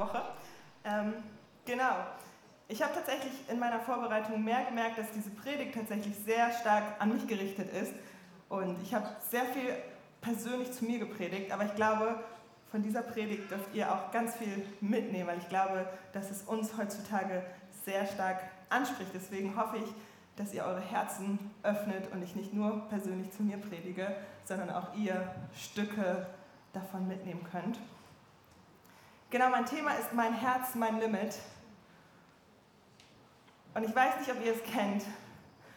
Woche. Ähm, genau. Ich habe tatsächlich in meiner Vorbereitung mehr gemerkt, dass diese Predigt tatsächlich sehr stark an mich gerichtet ist. Und ich habe sehr viel persönlich zu mir gepredigt, aber ich glaube, von dieser Predigt dürft ihr auch ganz viel mitnehmen, weil ich glaube, dass es uns heutzutage sehr stark anspricht. Deswegen hoffe ich, dass ihr eure Herzen öffnet und ich nicht nur persönlich zu mir predige, sondern auch ihr Stücke davon mitnehmen könnt. Genau, mein Thema ist mein Herz, mein Limit. Und ich weiß nicht, ob ihr es kennt,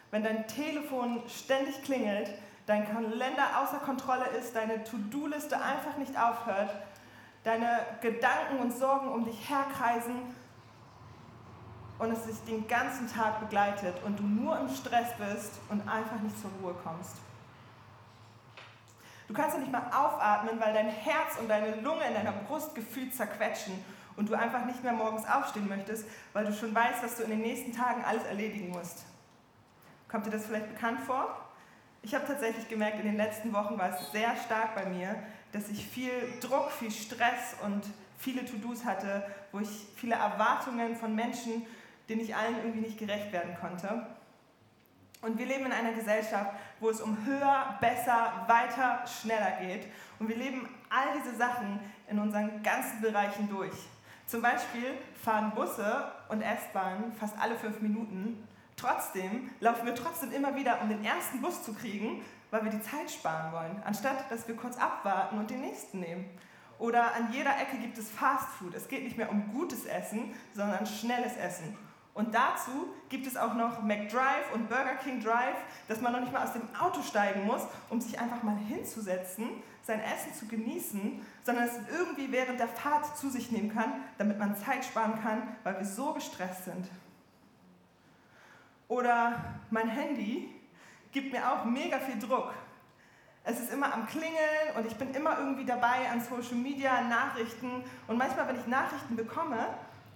wenn dein Telefon ständig klingelt, dein Kalender außer Kontrolle ist, deine To-Do-Liste einfach nicht aufhört, deine Gedanken und Sorgen um dich herkreisen und es sich den ganzen Tag begleitet und du nur im Stress bist und einfach nicht zur Ruhe kommst. Du kannst ja nicht mal aufatmen, weil dein Herz und deine Lunge in deiner Brust gefühlt zerquetschen und du einfach nicht mehr morgens aufstehen möchtest, weil du schon weißt, dass du in den nächsten Tagen alles erledigen musst. Kommt dir das vielleicht bekannt vor? Ich habe tatsächlich gemerkt, in den letzten Wochen war es sehr stark bei mir, dass ich viel Druck, viel Stress und viele To-Dos hatte, wo ich viele Erwartungen von Menschen, denen ich allen irgendwie nicht gerecht werden konnte. Und wir leben in einer Gesellschaft, wo es um höher, besser, weiter, schneller geht. Und wir leben all diese Sachen in unseren ganzen Bereichen durch. Zum Beispiel fahren Busse und S-Bahnen fast alle fünf Minuten. Trotzdem laufen wir trotzdem immer wieder, um den ersten Bus zu kriegen, weil wir die Zeit sparen wollen, anstatt dass wir kurz abwarten und den nächsten nehmen. Oder an jeder Ecke gibt es Fast Food. Es geht nicht mehr um gutes Essen, sondern schnelles Essen. Und dazu gibt es auch noch McDrive und Burger King Drive, dass man noch nicht mal aus dem Auto steigen muss, um sich einfach mal hinzusetzen, sein Essen zu genießen, sondern es irgendwie während der Fahrt zu sich nehmen kann, damit man Zeit sparen kann, weil wir so gestresst sind. Oder mein Handy gibt mir auch mega viel Druck. Es ist immer am Klingeln und ich bin immer irgendwie dabei an Social Media, Nachrichten. Und manchmal, wenn ich Nachrichten bekomme,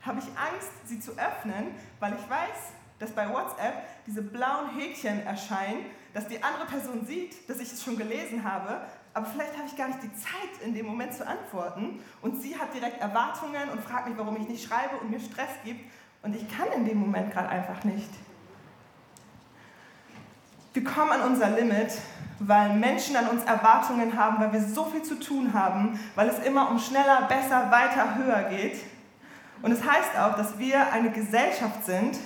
habe ich Angst, sie zu öffnen, weil ich weiß, dass bei WhatsApp diese blauen Häkchen erscheinen, dass die andere Person sieht, dass ich es schon gelesen habe, aber vielleicht habe ich gar nicht die Zeit, in dem Moment zu antworten und sie hat direkt Erwartungen und fragt mich, warum ich nicht schreibe und mir Stress gibt und ich kann in dem Moment gerade einfach nicht. Wir kommen an unser Limit, weil Menschen an uns Erwartungen haben, weil wir so viel zu tun haben, weil es immer um schneller, besser, weiter, höher geht. Und es heißt auch, dass wir eine Gesellschaft sind,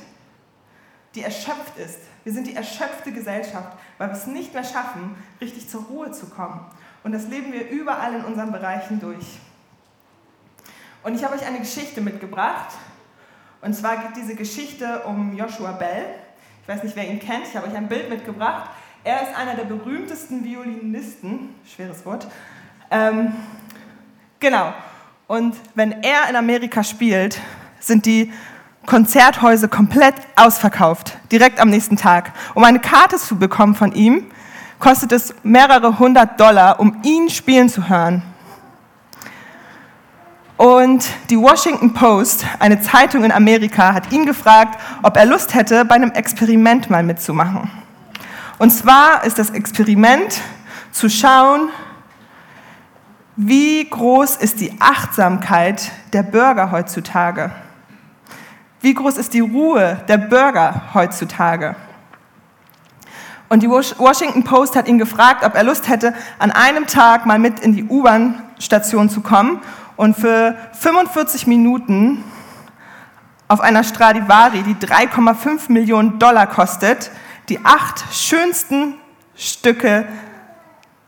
die erschöpft ist. Wir sind die erschöpfte Gesellschaft, weil wir es nicht mehr schaffen, richtig zur Ruhe zu kommen. Und das leben wir überall in unseren Bereichen durch. Und ich habe euch eine Geschichte mitgebracht. Und zwar geht diese Geschichte um Joshua Bell. Ich weiß nicht, wer ihn kennt. Ich habe euch ein Bild mitgebracht. Er ist einer der berühmtesten Violinisten, schweres Wort. Ähm, genau. Und wenn er in Amerika spielt, sind die Konzerthäuser komplett ausverkauft, direkt am nächsten Tag. Um eine Karte zu bekommen von ihm, kostet es mehrere hundert Dollar, um ihn spielen zu hören. Und die Washington Post, eine Zeitung in Amerika, hat ihn gefragt, ob er Lust hätte, bei einem Experiment mal mitzumachen. Und zwar ist das Experiment zu schauen, wie groß ist die Achtsamkeit der Bürger heutzutage? Wie groß ist die Ruhe der Bürger heutzutage? Und die Washington Post hat ihn gefragt, ob er Lust hätte, an einem Tag mal mit in die U-Bahn-Station zu kommen und für 45 Minuten auf einer Stradivari, die 3,5 Millionen Dollar kostet, die acht schönsten Stücke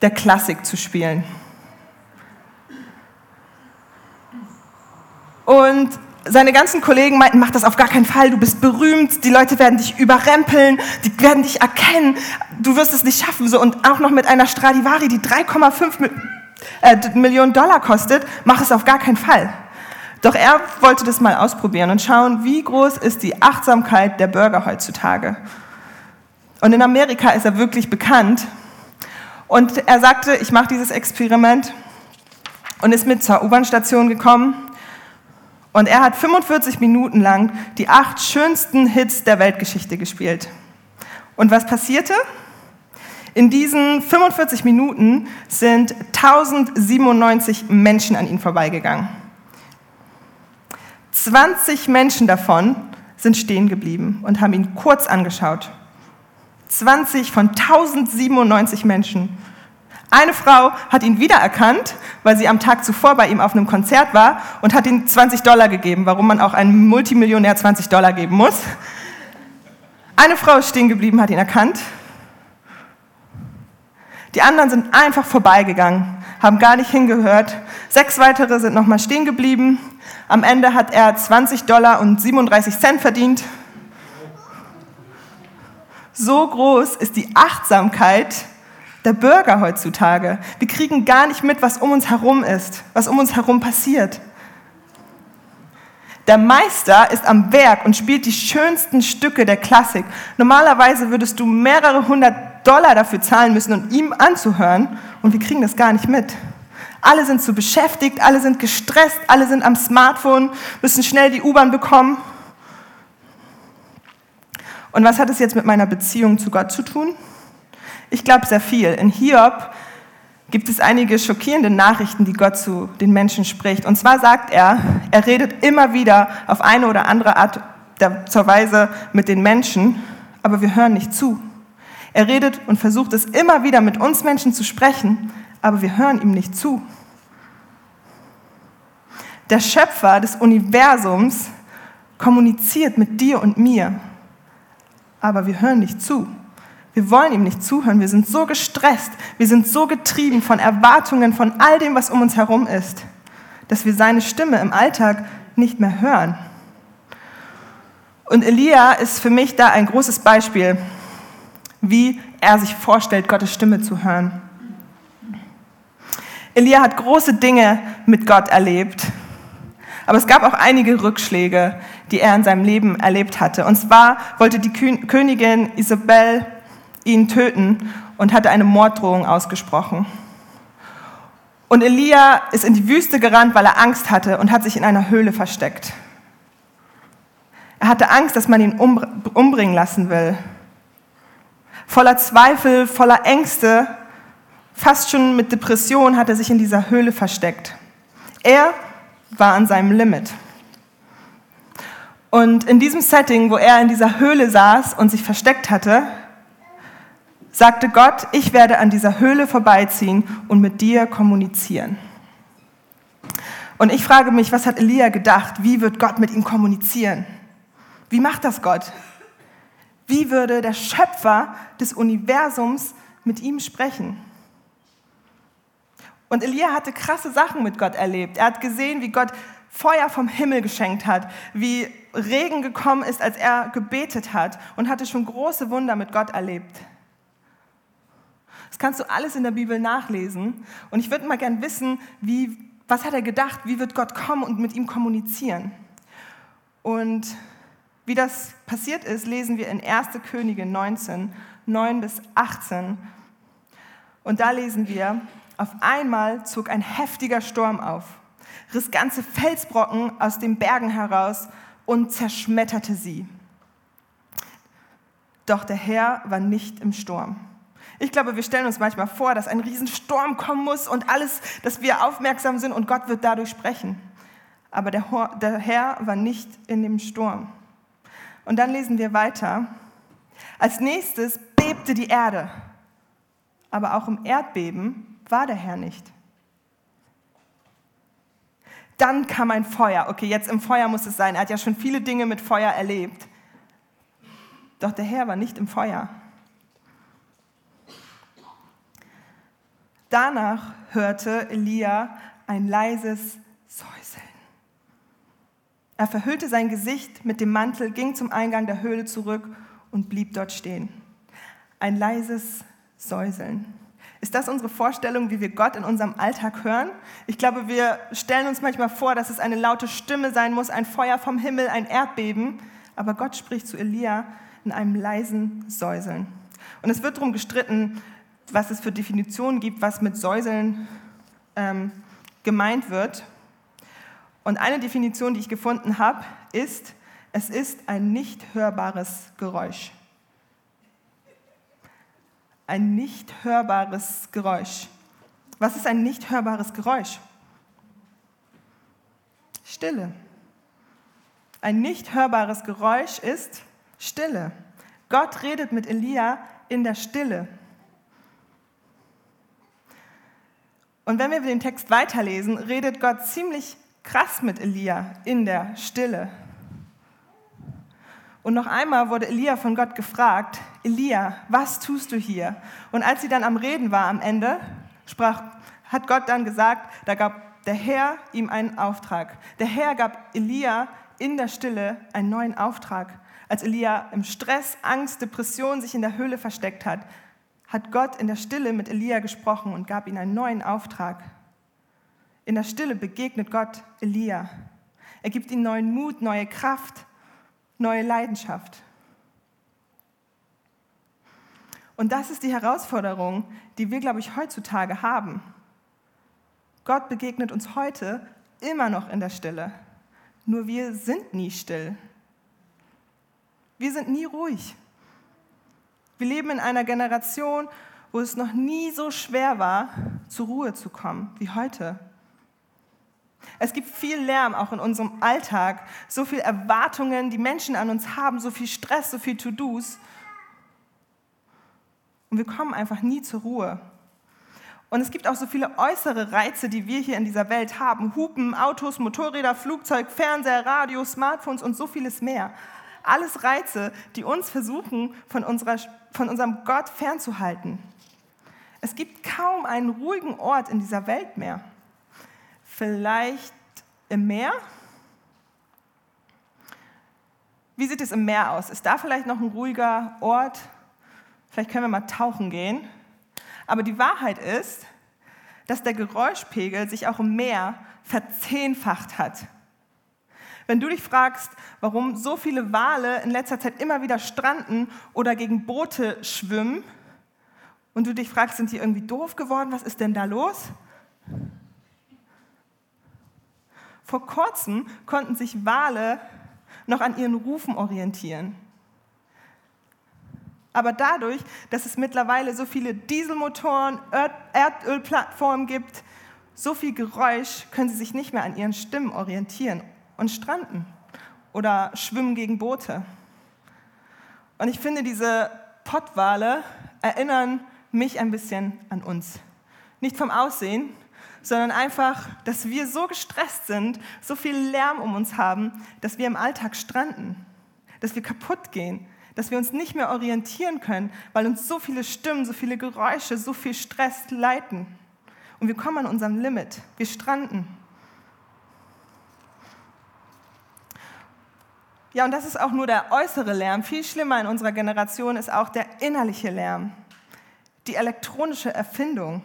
der Klassik zu spielen. Und seine ganzen Kollegen meinten, mach das auf gar keinen Fall, du bist berühmt, die Leute werden dich überrempeln, die werden dich erkennen, du wirst es nicht schaffen. So, und auch noch mit einer Stradivari, die 3,5 äh, Millionen Dollar kostet, mach es auf gar keinen Fall. Doch er wollte das mal ausprobieren und schauen, wie groß ist die Achtsamkeit der Bürger heutzutage. Und in Amerika ist er wirklich bekannt. Und er sagte, ich mache dieses Experiment und ist mit zur U-Bahn-Station gekommen und er hat 45 Minuten lang die acht schönsten Hits der Weltgeschichte gespielt. Und was passierte? In diesen 45 Minuten sind 1097 Menschen an ihm vorbeigegangen. 20 Menschen davon sind stehen geblieben und haben ihn kurz angeschaut. 20 von 1097 Menschen. Eine Frau hat ihn wiedererkannt, weil sie am Tag zuvor bei ihm auf einem Konzert war und hat ihm 20 Dollar gegeben, warum man auch einem Multimillionär 20 Dollar geben muss. Eine Frau ist stehen geblieben, hat ihn erkannt. Die anderen sind einfach vorbeigegangen, haben gar nicht hingehört. Sechs weitere sind nochmal stehen geblieben. Am Ende hat er 20 Dollar und 37 Cent verdient. So groß ist die Achtsamkeit der Bürger heutzutage. Wir kriegen gar nicht mit, was um uns herum ist, was um uns herum passiert. Der Meister ist am Werk und spielt die schönsten Stücke der Klassik. Normalerweise würdest du mehrere hundert Dollar dafür zahlen müssen, um ihm anzuhören, und wir kriegen das gar nicht mit. Alle sind zu beschäftigt, alle sind gestresst, alle sind am Smartphone, müssen schnell die U-Bahn bekommen. Und was hat es jetzt mit meiner Beziehung zu Gott zu tun? Ich glaube sehr viel. In Hiob gibt es einige schockierende Nachrichten, die Gott zu den Menschen spricht. Und zwar sagt er, er redet immer wieder auf eine oder andere Art zur Weise mit den Menschen, aber wir hören nicht zu. Er redet und versucht es immer wieder mit uns Menschen zu sprechen, aber wir hören ihm nicht zu. Der Schöpfer des Universums kommuniziert mit dir und mir, aber wir hören nicht zu. Wir wollen ihm nicht zuhören. Wir sind so gestresst, wir sind so getrieben von Erwartungen, von all dem, was um uns herum ist, dass wir seine Stimme im Alltag nicht mehr hören. Und Elia ist für mich da ein großes Beispiel, wie er sich vorstellt, Gottes Stimme zu hören. Elia hat große Dinge mit Gott erlebt, aber es gab auch einige Rückschläge, die er in seinem Leben erlebt hatte. Und zwar wollte die Königin Isabel ihn töten und hatte eine Morddrohung ausgesprochen. Und Elia ist in die Wüste gerannt, weil er Angst hatte und hat sich in einer Höhle versteckt. Er hatte Angst, dass man ihn umbringen lassen will. Voller Zweifel, voller Ängste, fast schon mit Depression hat er sich in dieser Höhle versteckt. Er war an seinem Limit. Und in diesem Setting, wo er in dieser Höhle saß und sich versteckt hatte, sagte Gott, ich werde an dieser Höhle vorbeiziehen und mit dir kommunizieren. Und ich frage mich, was hat Elia gedacht? Wie wird Gott mit ihm kommunizieren? Wie macht das Gott? Wie würde der Schöpfer des Universums mit ihm sprechen? Und Elia hatte krasse Sachen mit Gott erlebt. Er hat gesehen, wie Gott Feuer vom Himmel geschenkt hat, wie Regen gekommen ist, als er gebetet hat und hatte schon große Wunder mit Gott erlebt. Das kannst du alles in der Bibel nachlesen. Und ich würde mal gern wissen, wie, was hat er gedacht? Wie wird Gott kommen und mit ihm kommunizieren? Und wie das passiert ist, lesen wir in 1. Könige 19, 9 bis 18. Und da lesen wir, auf einmal zog ein heftiger Sturm auf, riss ganze Felsbrocken aus den Bergen heraus und zerschmetterte sie. Doch der Herr war nicht im Sturm. Ich glaube, wir stellen uns manchmal vor, dass ein Riesensturm kommen muss und alles, dass wir aufmerksam sind und Gott wird dadurch sprechen. Aber der, der Herr war nicht in dem Sturm. Und dann lesen wir weiter. Als nächstes bebte die Erde. Aber auch im Erdbeben war der Herr nicht. Dann kam ein Feuer. Okay, jetzt im Feuer muss es sein. Er hat ja schon viele Dinge mit Feuer erlebt. Doch der Herr war nicht im Feuer. Danach hörte Elia ein leises Säuseln. Er verhüllte sein Gesicht mit dem Mantel, ging zum Eingang der Höhle zurück und blieb dort stehen. Ein leises Säuseln. Ist das unsere Vorstellung, wie wir Gott in unserem Alltag hören? Ich glaube, wir stellen uns manchmal vor, dass es eine laute Stimme sein muss, ein Feuer vom Himmel, ein Erdbeben. Aber Gott spricht zu Elia in einem leisen Säuseln. Und es wird darum gestritten, was es für Definitionen gibt, was mit Säuseln ähm, gemeint wird. Und eine Definition, die ich gefunden habe, ist, es ist ein nicht hörbares Geräusch. Ein nicht hörbares Geräusch. Was ist ein nicht hörbares Geräusch? Stille. ein nicht hörbares Geräusch ist Stille. Gott redet mit Elia in der Stille. Und wenn wir den Text weiterlesen, redet Gott ziemlich krass mit Elia in der Stille. Und noch einmal wurde Elia von Gott gefragt, Elia, was tust du hier? Und als sie dann am Reden war am Ende, sprach, hat Gott dann gesagt, da gab der Herr ihm einen Auftrag. Der Herr gab Elia in der Stille einen neuen Auftrag. Als Elia im Stress, Angst, Depression sich in der Höhle versteckt hat, hat Gott in der Stille mit Elia gesprochen und gab ihm einen neuen Auftrag. In der Stille begegnet Gott Elia. Er gibt ihm neuen Mut, neue Kraft, neue Leidenschaft. Und das ist die Herausforderung, die wir, glaube ich, heutzutage haben. Gott begegnet uns heute immer noch in der Stille. Nur wir sind nie still. Wir sind nie ruhig. Wir leben in einer Generation, wo es noch nie so schwer war, zur Ruhe zu kommen wie heute. Es gibt viel Lärm auch in unserem Alltag, so viele Erwartungen, die Menschen an uns haben, so viel Stress, so viel To-Dos. Und wir kommen einfach nie zur Ruhe. Und es gibt auch so viele äußere Reize, die wir hier in dieser Welt haben. Hupen, Autos, Motorräder, Flugzeug, Fernseher, Radio, Smartphones und so vieles mehr. Alles Reize, die uns versuchen, von, unserer, von unserem Gott fernzuhalten. Es gibt kaum einen ruhigen Ort in dieser Welt mehr. Vielleicht im Meer? Wie sieht es im Meer aus? Ist da vielleicht noch ein ruhiger Ort? Vielleicht können wir mal tauchen gehen. Aber die Wahrheit ist, dass der Geräuschpegel sich auch im Meer verzehnfacht hat. Wenn du dich fragst, warum so viele Wale in letzter Zeit immer wieder stranden oder gegen Boote schwimmen, und du dich fragst, sind die irgendwie doof geworden? Was ist denn da los? Vor kurzem konnten sich Wale noch an ihren Rufen orientieren. Aber dadurch, dass es mittlerweile so viele Dieselmotoren, Erdölplattformen gibt, so viel Geräusch, können sie sich nicht mehr an ihren Stimmen orientieren und stranden oder schwimmen gegen Boote. Und ich finde, diese Pottwale erinnern mich ein bisschen an uns. Nicht vom Aussehen, sondern einfach, dass wir so gestresst sind, so viel Lärm um uns haben, dass wir im Alltag stranden, dass wir kaputt gehen, dass wir uns nicht mehr orientieren können, weil uns so viele Stimmen, so viele Geräusche, so viel Stress leiten. Und wir kommen an unserem Limit. Wir stranden. Ja, und das ist auch nur der äußere Lärm. Viel schlimmer in unserer Generation ist auch der innerliche Lärm. Die elektronische Erfindung.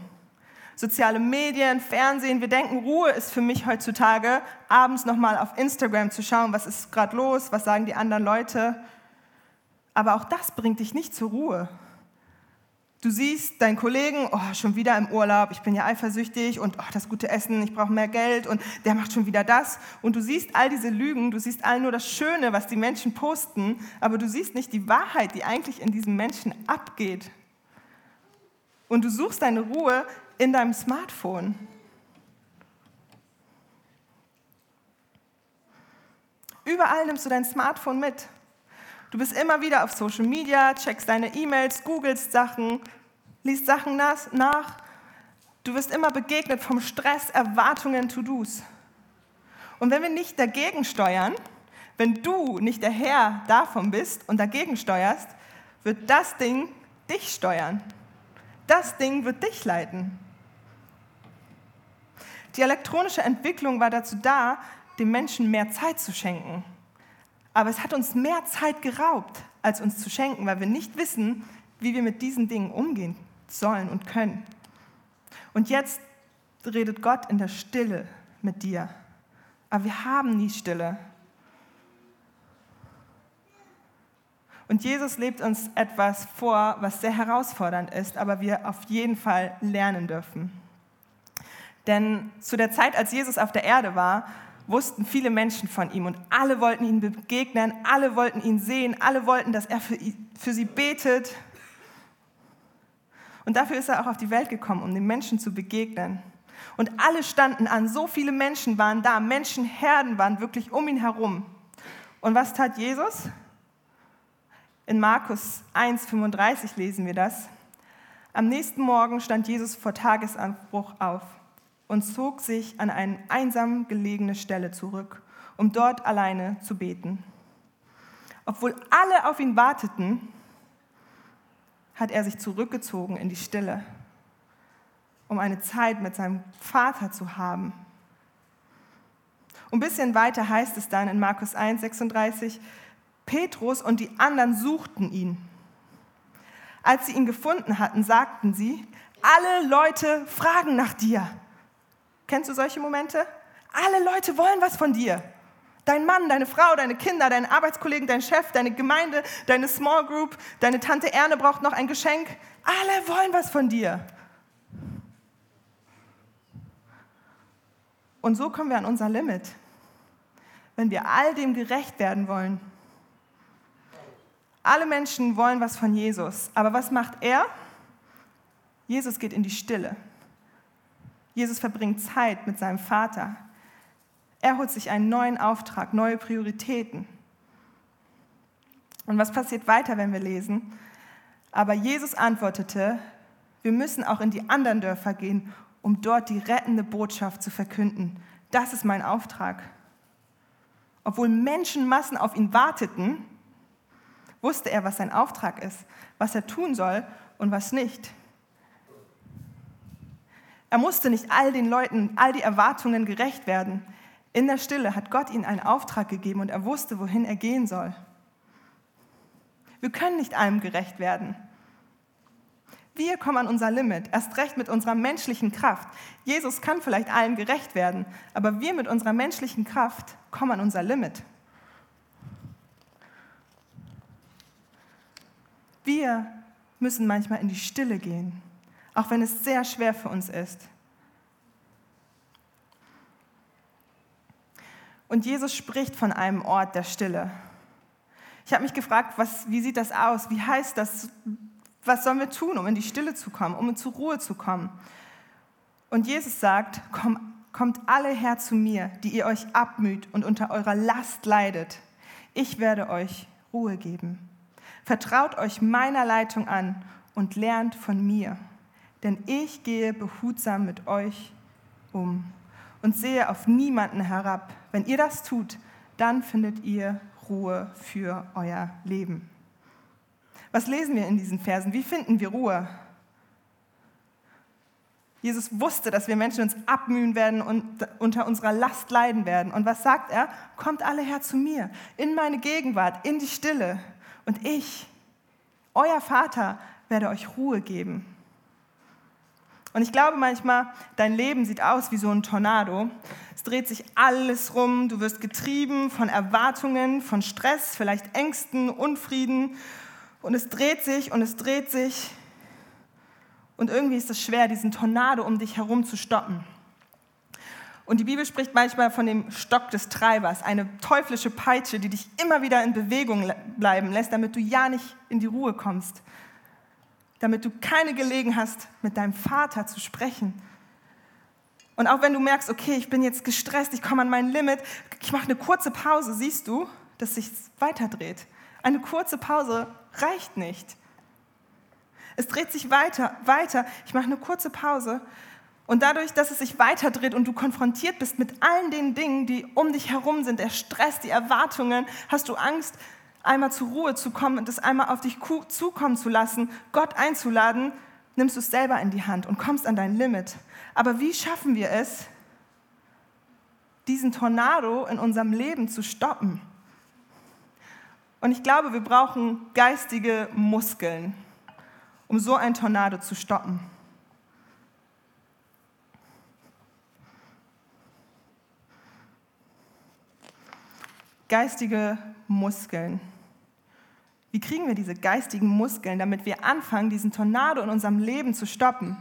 Soziale Medien, Fernsehen. Wir denken, Ruhe ist für mich heutzutage, abends nochmal auf Instagram zu schauen, was ist gerade los, was sagen die anderen Leute. Aber auch das bringt dich nicht zur Ruhe. Du siehst deinen Kollegen, oh, schon wieder im Urlaub, ich bin ja eifersüchtig und oh, das gute Essen, ich brauche mehr Geld und der macht schon wieder das. Und du siehst all diese Lügen, du siehst all nur das Schöne, was die Menschen posten, aber du siehst nicht die Wahrheit, die eigentlich in diesem Menschen abgeht. Und du suchst deine Ruhe in deinem Smartphone. Überall nimmst du dein Smartphone mit. Du bist immer wieder auf Social Media, checkst deine E-Mails, googelst Sachen, liest Sachen nach. Du wirst immer begegnet vom Stress, Erwartungen, To-Dos. Und wenn wir nicht dagegen steuern, wenn du nicht der Herr davon bist und dagegen steuerst, wird das Ding dich steuern. Das Ding wird dich leiten. Die elektronische Entwicklung war dazu da, dem Menschen mehr Zeit zu schenken. Aber es hat uns mehr Zeit geraubt, als uns zu schenken, weil wir nicht wissen, wie wir mit diesen Dingen umgehen sollen und können. Und jetzt redet Gott in der Stille mit dir. Aber wir haben nie Stille. Und Jesus lebt uns etwas vor, was sehr herausfordernd ist, aber wir auf jeden Fall lernen dürfen. Denn zu der Zeit, als Jesus auf der Erde war, wussten viele Menschen von ihm und alle wollten ihn begegnen, alle wollten ihn sehen, alle wollten, dass er für, für sie betet. Und dafür ist er auch auf die Welt gekommen, um den Menschen zu begegnen. Und alle standen an, so viele Menschen waren da, Menschenherden waren wirklich um ihn herum. Und was tat Jesus? In Markus 1,35 lesen wir das. Am nächsten Morgen stand Jesus vor Tagesanbruch auf und zog sich an eine einsam gelegene Stelle zurück, um dort alleine zu beten. Obwohl alle auf ihn warteten, hat er sich zurückgezogen in die Stille, um eine Zeit mit seinem Vater zu haben. Ein bisschen weiter heißt es dann in Markus 1, 36, Petrus und die anderen suchten ihn. Als sie ihn gefunden hatten, sagten sie, alle Leute fragen nach dir. Kennst du solche Momente? Alle Leute wollen was von dir. Dein Mann, deine Frau, deine Kinder, deine Arbeitskollegen, dein Chef, deine Gemeinde, deine Small Group, deine Tante Erne braucht noch ein Geschenk. Alle wollen was von dir. Und so kommen wir an unser Limit, wenn wir all dem gerecht werden wollen. Alle Menschen wollen was von Jesus, aber was macht er? Jesus geht in die Stille. Jesus verbringt Zeit mit seinem Vater. Er holt sich einen neuen Auftrag, neue Prioritäten. Und was passiert weiter, wenn wir lesen? Aber Jesus antwortete, wir müssen auch in die anderen Dörfer gehen, um dort die rettende Botschaft zu verkünden. Das ist mein Auftrag. Obwohl Menschenmassen auf ihn warteten, wusste er, was sein Auftrag ist, was er tun soll und was nicht. Er musste nicht all den Leuten, all die Erwartungen gerecht werden. In der Stille hat Gott ihm einen Auftrag gegeben und er wusste, wohin er gehen soll. Wir können nicht allem gerecht werden. Wir kommen an unser Limit, erst recht mit unserer menschlichen Kraft. Jesus kann vielleicht allem gerecht werden, aber wir mit unserer menschlichen Kraft kommen an unser Limit. Wir müssen manchmal in die Stille gehen, auch wenn es sehr schwer für uns ist. Und Jesus spricht von einem Ort der Stille. Ich habe mich gefragt, was, wie sieht das aus? Wie heißt das? Was sollen wir tun, um in die Stille zu kommen, um zur Ruhe zu kommen? Und Jesus sagt, Komm, kommt alle her zu mir, die ihr euch abmüht und unter eurer Last leidet. Ich werde euch Ruhe geben. Vertraut euch meiner Leitung an und lernt von mir, denn ich gehe behutsam mit euch um und sehe auf niemanden herab. Wenn ihr das tut, dann findet ihr Ruhe für euer Leben. Was lesen wir in diesen Versen? Wie finden wir Ruhe? Jesus wusste, dass wir Menschen uns abmühen werden und unter unserer Last leiden werden. Und was sagt er? Kommt alle her zu mir, in meine Gegenwart, in die Stille. Und ich, euer Vater, werde euch Ruhe geben. Und ich glaube manchmal, dein Leben sieht aus wie so ein Tornado. Es dreht sich alles rum, du wirst getrieben von Erwartungen, von Stress, vielleicht Ängsten, Unfrieden. Und es dreht sich und es dreht sich. Und irgendwie ist es schwer, diesen Tornado um dich herum zu stoppen. Und die Bibel spricht manchmal von dem Stock des Treibers, eine teuflische Peitsche, die dich immer wieder in Bewegung bleiben lässt, damit du ja nicht in die Ruhe kommst damit du keine Gelegenheit hast, mit deinem Vater zu sprechen. Und auch wenn du merkst, okay, ich bin jetzt gestresst, ich komme an mein Limit, ich mache eine kurze Pause, siehst du, dass sich weiterdreht. Eine kurze Pause reicht nicht. Es dreht sich weiter, weiter. Ich mache eine kurze Pause. Und dadurch, dass es sich weiterdreht und du konfrontiert bist mit allen den Dingen, die um dich herum sind, der Stress, die Erwartungen, hast du Angst, einmal zur Ruhe zu kommen und es einmal auf dich zukommen zu lassen, Gott einzuladen, nimmst du es selber in die Hand und kommst an dein Limit. Aber wie schaffen wir es, diesen Tornado in unserem Leben zu stoppen? Und ich glaube, wir brauchen geistige Muskeln, um so ein Tornado zu stoppen. Geistige Muskeln. Wie kriegen wir diese geistigen Muskeln, damit wir anfangen, diesen Tornado in unserem Leben zu stoppen?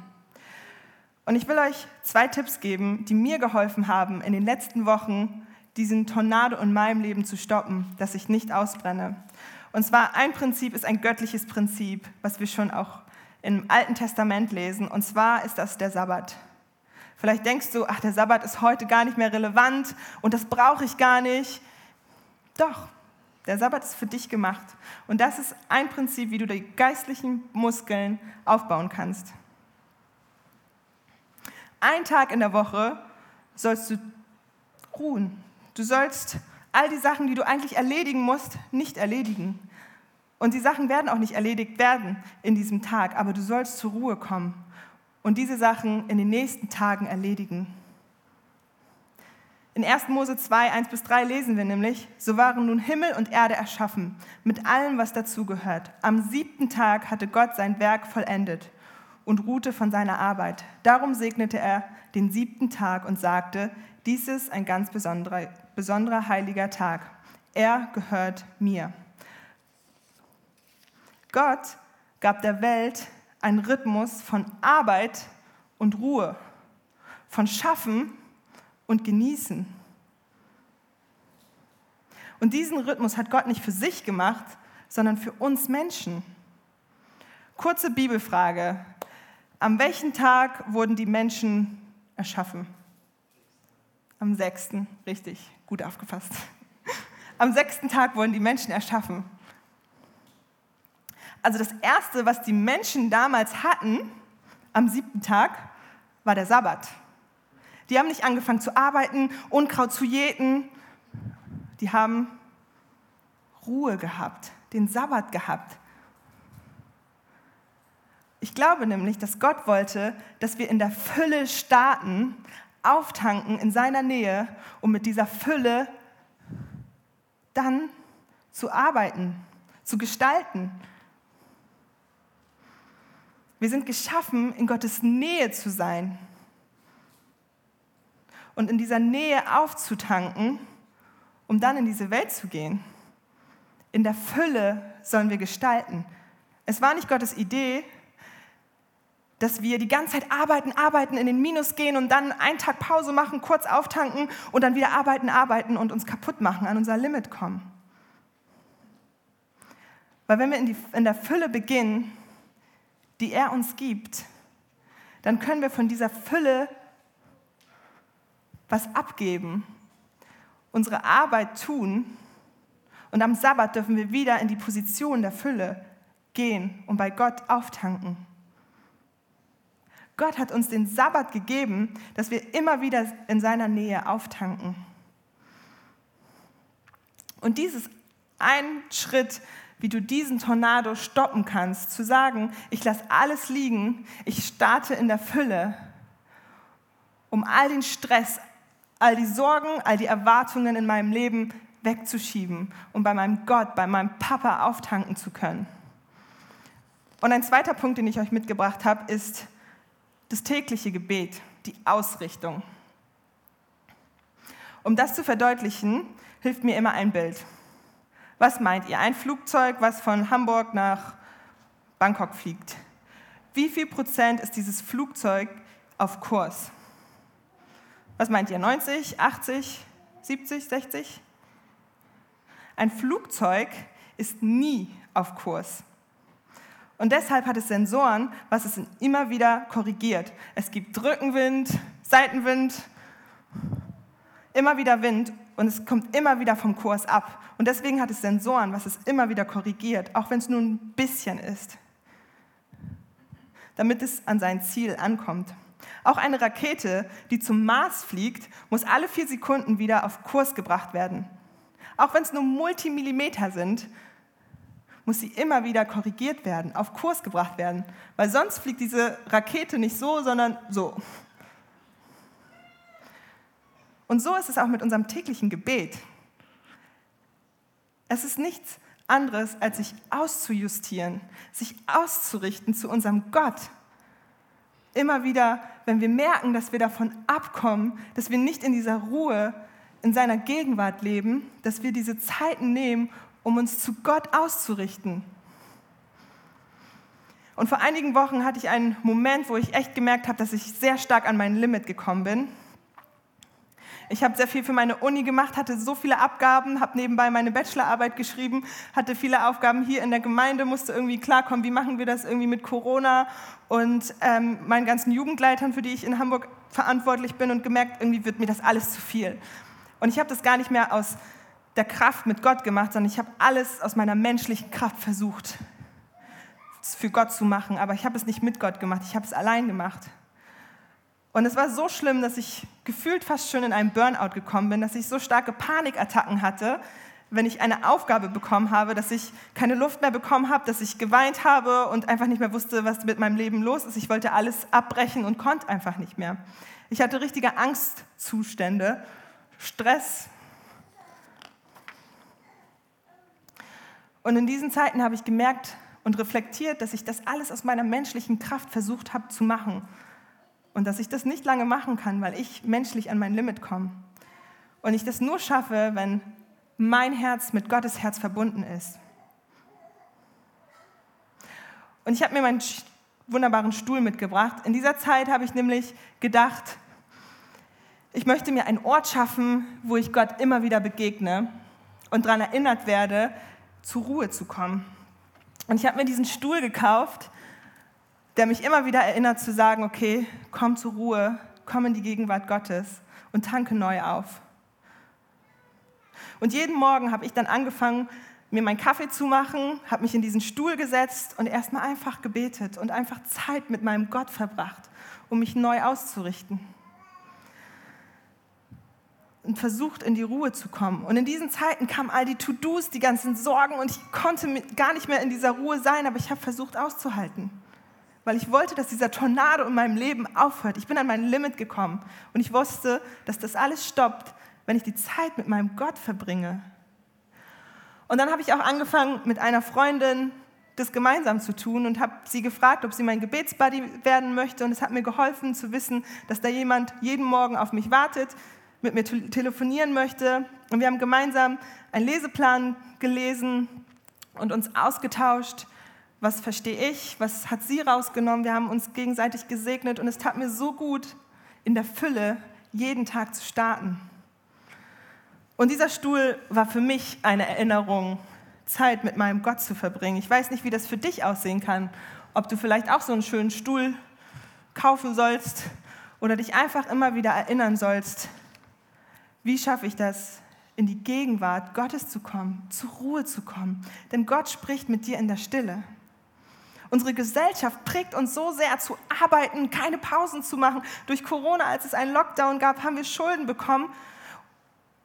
Und ich will euch zwei Tipps geben, die mir geholfen haben, in den letzten Wochen diesen Tornado in meinem Leben zu stoppen, dass ich nicht ausbrenne. Und zwar ein Prinzip ist ein göttliches Prinzip, was wir schon auch im Alten Testament lesen. Und zwar ist das der Sabbat. Vielleicht denkst du, ach, der Sabbat ist heute gar nicht mehr relevant und das brauche ich gar nicht. Doch, Der Sabbat ist für dich gemacht. Und das ist ein Prinzip, wie du die geistlichen Muskeln aufbauen kannst. Ein Tag in der Woche sollst du ruhen. Du sollst all die Sachen, die du eigentlich erledigen musst, nicht erledigen. Und die Sachen werden auch nicht erledigt werden in diesem Tag, aber du sollst zur Ruhe kommen und diese Sachen in den nächsten Tagen erledigen. In 1. Mose 2, 1 bis 3 lesen wir nämlich, so waren nun Himmel und Erde erschaffen, mit allem, was dazugehört. Am siebten Tag hatte Gott sein Werk vollendet und ruhte von seiner Arbeit. Darum segnete er den siebten Tag und sagte, dies ist ein ganz besonderer, besonderer heiliger Tag. Er gehört mir. Gott gab der Welt einen Rhythmus von Arbeit und Ruhe, von Schaffen und genießen. Und diesen Rhythmus hat Gott nicht für sich gemacht, sondern für uns Menschen. Kurze Bibelfrage. Am welchen Tag wurden die Menschen erschaffen? Am sechsten, richtig, gut aufgefasst. Am sechsten Tag wurden die Menschen erschaffen. Also das Erste, was die Menschen damals hatten, am siebten Tag, war der Sabbat. Die haben nicht angefangen zu arbeiten, Unkraut zu jäten. Die haben Ruhe gehabt, den Sabbat gehabt. Ich glaube nämlich, dass Gott wollte, dass wir in der Fülle starten, auftanken in seiner Nähe, um mit dieser Fülle dann zu arbeiten, zu gestalten. Wir sind geschaffen, in Gottes Nähe zu sein und in dieser Nähe aufzutanken, um dann in diese Welt zu gehen. In der Fülle sollen wir gestalten. Es war nicht Gottes Idee, dass wir die ganze Zeit arbeiten, arbeiten, in den Minus gehen und dann einen Tag Pause machen, kurz auftanken und dann wieder arbeiten, arbeiten und uns kaputt machen, an unser Limit kommen. Weil wenn wir in, die, in der Fülle beginnen, die er uns gibt, dann können wir von dieser Fülle was abgeben, unsere Arbeit tun und am Sabbat dürfen wir wieder in die Position der Fülle gehen und bei Gott auftanken. Gott hat uns den Sabbat gegeben, dass wir immer wieder in seiner Nähe auftanken. Und dies ist ein Schritt, wie du diesen Tornado stoppen kannst, zu sagen, ich lasse alles liegen, ich starte in der Fülle, um all den Stress, all die Sorgen, all die Erwartungen in meinem Leben wegzuschieben und bei meinem Gott, bei meinem Papa auftanken zu können. Und ein zweiter Punkt, den ich euch mitgebracht habe, ist das tägliche Gebet, die Ausrichtung. Um das zu verdeutlichen, hilft mir immer ein Bild. Was meint ihr? Ein Flugzeug, was von Hamburg nach Bangkok fliegt. Wie viel Prozent ist dieses Flugzeug auf Kurs? Was meint ihr? 90, 80, 70, 60? Ein Flugzeug ist nie auf Kurs. Und deshalb hat es Sensoren, was es immer wieder korrigiert. Es gibt Rückenwind, Seitenwind, immer wieder Wind und es kommt immer wieder vom Kurs ab. Und deswegen hat es Sensoren, was es immer wieder korrigiert, auch wenn es nur ein bisschen ist, damit es an sein Ziel ankommt. Auch eine Rakete, die zum Mars fliegt, muss alle vier Sekunden wieder auf Kurs gebracht werden. Auch wenn es nur Multimillimeter sind, muss sie immer wieder korrigiert werden, auf Kurs gebracht werden, weil sonst fliegt diese Rakete nicht so, sondern so. Und so ist es auch mit unserem täglichen Gebet. Es ist nichts anderes, als sich auszujustieren, sich auszurichten zu unserem Gott. Immer wieder, wenn wir merken, dass wir davon abkommen, dass wir nicht in dieser Ruhe, in seiner Gegenwart leben, dass wir diese Zeiten nehmen, um uns zu Gott auszurichten. Und vor einigen Wochen hatte ich einen Moment, wo ich echt gemerkt habe, dass ich sehr stark an mein Limit gekommen bin. Ich habe sehr viel für meine Uni gemacht, hatte so viele Abgaben, habe nebenbei meine Bachelorarbeit geschrieben, hatte viele Aufgaben hier in der Gemeinde, musste irgendwie klarkommen, wie machen wir das irgendwie mit Corona und ähm, meinen ganzen Jugendleitern, für die ich in Hamburg verantwortlich bin und gemerkt, irgendwie wird mir das alles zu viel. Und ich habe das gar nicht mehr aus der Kraft mit Gott gemacht, sondern ich habe alles aus meiner menschlichen Kraft versucht, für Gott zu machen. Aber ich habe es nicht mit Gott gemacht, ich habe es allein gemacht. Und es war so schlimm, dass ich gefühlt fast schon in einen Burnout gekommen bin, dass ich so starke Panikattacken hatte, wenn ich eine Aufgabe bekommen habe, dass ich keine Luft mehr bekommen habe, dass ich geweint habe und einfach nicht mehr wusste, was mit meinem Leben los ist. Ich wollte alles abbrechen und konnte einfach nicht mehr. Ich hatte richtige Angstzustände, Stress. Und in diesen Zeiten habe ich gemerkt und reflektiert, dass ich das alles aus meiner menschlichen Kraft versucht habe zu machen und dass ich das nicht lange machen kann, weil ich menschlich an mein Limit komme. Und ich das nur schaffe, wenn mein Herz mit Gottes Herz verbunden ist. Und ich habe mir meinen wunderbaren Stuhl mitgebracht. In dieser Zeit habe ich nämlich gedacht, ich möchte mir einen Ort schaffen, wo ich Gott immer wieder begegne und daran erinnert werde, zur Ruhe zu kommen. Und ich habe mir diesen Stuhl gekauft, der mich immer wieder erinnert zu sagen, okay, komm zur Ruhe, komm in die Gegenwart Gottes und tanke neu auf. Und jeden Morgen habe ich dann angefangen, mir meinen Kaffee zu machen, habe mich in diesen Stuhl gesetzt und erstmal einfach gebetet und einfach Zeit mit meinem Gott verbracht, um mich neu auszurichten. Und versucht, in die Ruhe zu kommen. Und in diesen Zeiten kamen all die To-Dos, die ganzen Sorgen und ich konnte gar nicht mehr in dieser Ruhe sein, aber ich habe versucht auszuhalten. Weil ich wollte, dass dieser Tornado in meinem Leben aufhört. Ich bin an mein Limit gekommen und ich wusste, dass das alles stoppt, wenn ich die Zeit mit meinem Gott verbringe. Und dann habe ich auch angefangen, mit einer Freundin das gemeinsam zu tun und habe sie gefragt, ob sie mein Gebetsbuddy werden möchte. Und es hat mir geholfen zu wissen, dass da jemand jeden Morgen auf mich wartet, mit mir telefonieren möchte. Und wir haben gemeinsam einen Leseplan gelesen und uns ausgetauscht. Was verstehe ich? Was hat sie rausgenommen? Wir haben uns gegenseitig gesegnet und es tat mir so gut, in der Fülle jeden Tag zu starten. Und dieser Stuhl war für mich eine Erinnerung, Zeit mit meinem Gott zu verbringen. Ich weiß nicht, wie das für dich aussehen kann, ob du vielleicht auch so einen schönen Stuhl kaufen sollst oder dich einfach immer wieder erinnern sollst, wie schaffe ich das, in die Gegenwart Gottes zu kommen, zur Ruhe zu kommen. Denn Gott spricht mit dir in der Stille. Unsere Gesellschaft prägt uns so sehr zu arbeiten, keine Pausen zu machen. Durch Corona, als es einen Lockdown gab, haben wir Schulden bekommen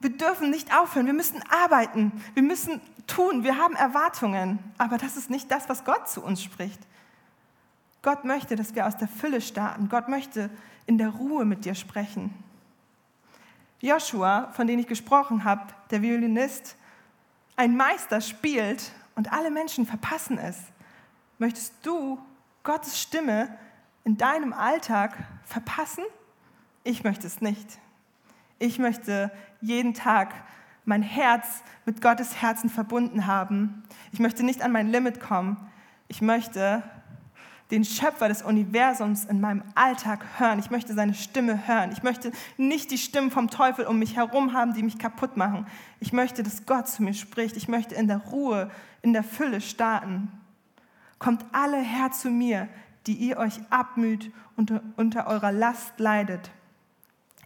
wir dürfen nicht aufhören, wir müssen arbeiten, wir müssen tun, wir haben Erwartungen, aber das ist nicht das, was Gott zu uns spricht. Gott möchte, dass wir aus der Fülle starten. Gott möchte in der Ruhe mit dir sprechen. Joshua, von dem ich gesprochen habe, der Violinist, ein Meister spielt und alle Menschen verpassen es. Möchtest du Gottes Stimme in deinem Alltag verpassen? Ich möchte es nicht. Ich möchte jeden Tag mein Herz mit Gottes Herzen verbunden haben. Ich möchte nicht an mein Limit kommen. Ich möchte den Schöpfer des Universums in meinem Alltag hören. Ich möchte seine Stimme hören. Ich möchte nicht die Stimmen vom Teufel um mich herum haben, die mich kaputt machen. Ich möchte, dass Gott zu mir spricht. Ich möchte in der Ruhe, in der Fülle starten. Kommt alle her zu mir, die ihr euch abmüht und unter eurer Last leidet.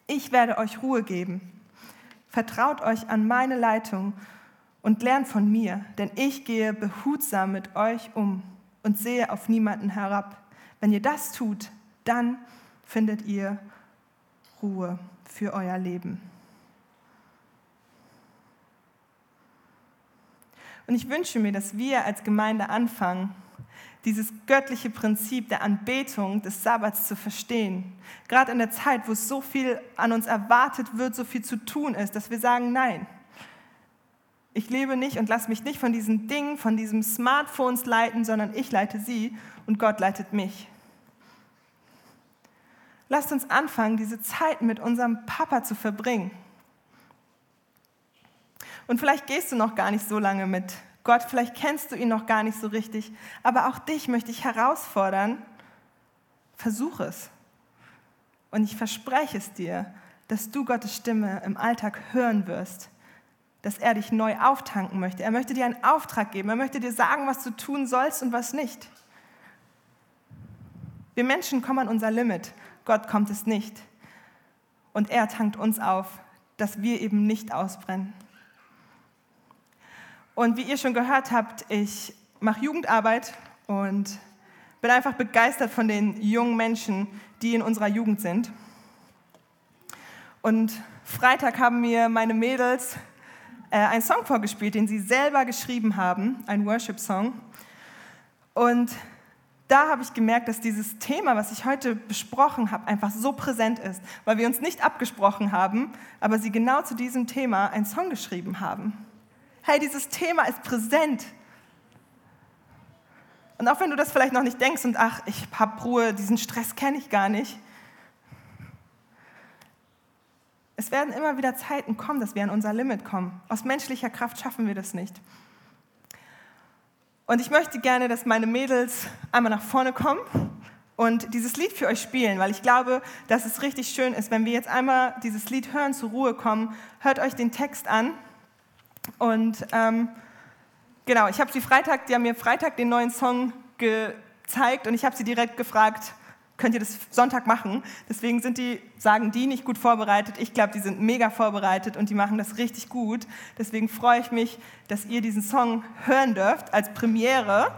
Ich werde euch Ruhe geben. Vertraut euch an meine Leitung und lernt von mir, denn ich gehe behutsam mit euch um und sehe auf niemanden herab. Wenn ihr das tut, dann findet ihr Ruhe für euer Leben. Und ich wünsche mir, dass wir als Gemeinde anfangen, dieses göttliche Prinzip der Anbetung des Sabbats zu verstehen. Gerade in der Zeit, wo so viel an uns erwartet wird, so viel zu tun ist, dass wir sagen, nein, ich lebe nicht und lasse mich nicht von diesen Dingen, von diesen Smartphones leiten, sondern ich leite sie und Gott leitet mich. Lasst uns anfangen, diese Zeit mit unserem Papa zu verbringen. Und vielleicht gehst du noch gar nicht so lange mit Gott, vielleicht kennst du ihn noch gar nicht so richtig, aber auch dich möchte ich herausfordern, versuch es. Und ich verspreche es dir, dass du Gottes Stimme im Alltag hören wirst, dass er dich neu auftanken möchte. Er möchte dir einen Auftrag geben, er möchte dir sagen, was du tun sollst und was nicht. Wir Menschen kommen an unser Limit, Gott kommt es nicht. Und er tankt uns auf, dass wir eben nicht ausbrennen. Und wie ihr schon gehört habt, ich mache Jugendarbeit und bin einfach begeistert von den jungen Menschen, die in unserer Jugend sind. Und Freitag haben mir meine Mädels äh, einen Song vorgespielt, den sie selber geschrieben haben, ein Worship-Song. Und da habe ich gemerkt, dass dieses Thema, was ich heute besprochen habe, einfach so präsent ist, weil wir uns nicht abgesprochen haben, aber sie genau zu diesem Thema einen Song geschrieben haben. Hey, dieses Thema ist präsent. Und auch wenn du das vielleicht noch nicht denkst und ach, ich habe Ruhe, diesen Stress kenne ich gar nicht. Es werden immer wieder Zeiten kommen, dass wir an unser Limit kommen. Aus menschlicher Kraft schaffen wir das nicht. Und ich möchte gerne, dass meine Mädels einmal nach vorne kommen und dieses Lied für euch spielen, weil ich glaube, dass es richtig schön ist, wenn wir jetzt einmal dieses Lied hören, zur Ruhe kommen. Hört euch den Text an. Und ähm, genau, ich habe sie Freitag, die haben mir Freitag den neuen Song gezeigt und ich habe sie direkt gefragt, könnt ihr das Sonntag machen. Deswegen sind die, sagen die nicht gut vorbereitet. Ich glaube, die sind mega vorbereitet und die machen das richtig gut. Deswegen freue ich mich, dass ihr diesen Song hören dürft als Premiere.